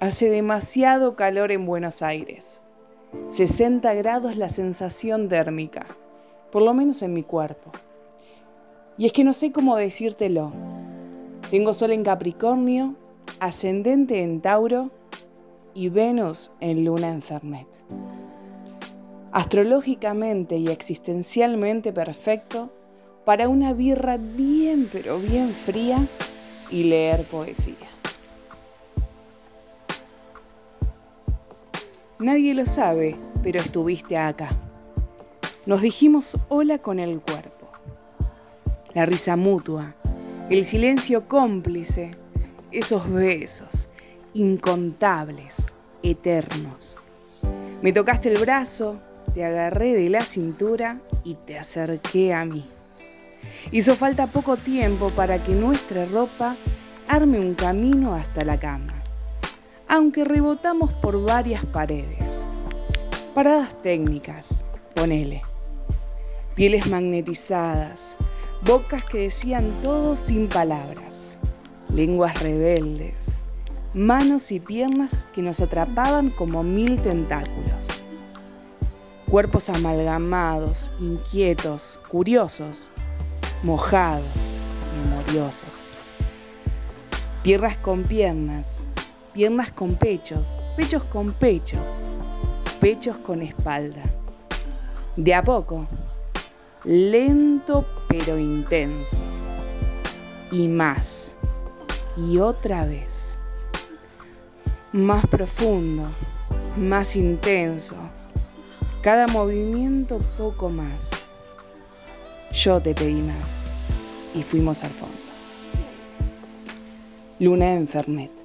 Hace demasiado calor en Buenos Aires. 60 grados la sensación térmica, por lo menos en mi cuerpo. Y es que no sé cómo decírtelo. Tengo Sol en Capricornio, ascendente en Tauro y Venus en Luna en Fernet. Astrológicamente y existencialmente perfecto para una birra bien pero bien fría y leer poesía. Nadie lo sabe, pero estuviste acá. Nos dijimos hola con el cuerpo. La risa mutua, el silencio cómplice, esos besos incontables, eternos. Me tocaste el brazo, te agarré de la cintura y te acerqué a mí. Hizo falta poco tiempo para que nuestra ropa arme un camino hasta la cama, aunque rebotamos por varias paredes. Paradas técnicas, ponele. Pieles magnetizadas, bocas que decían todo sin palabras, lenguas rebeldes, manos y piernas que nos atrapaban como mil tentáculos. Cuerpos amalgamados, inquietos, curiosos, mojados, memoriosos. Piernas con piernas, piernas con pechos, pechos con pechos, pechos con espalda. De a poco, lento pero intenso. Y más, y otra vez. Más profundo, más intenso. Cada movimiento poco más yo te pedí más y fuimos al fondo. Luna en Fernet.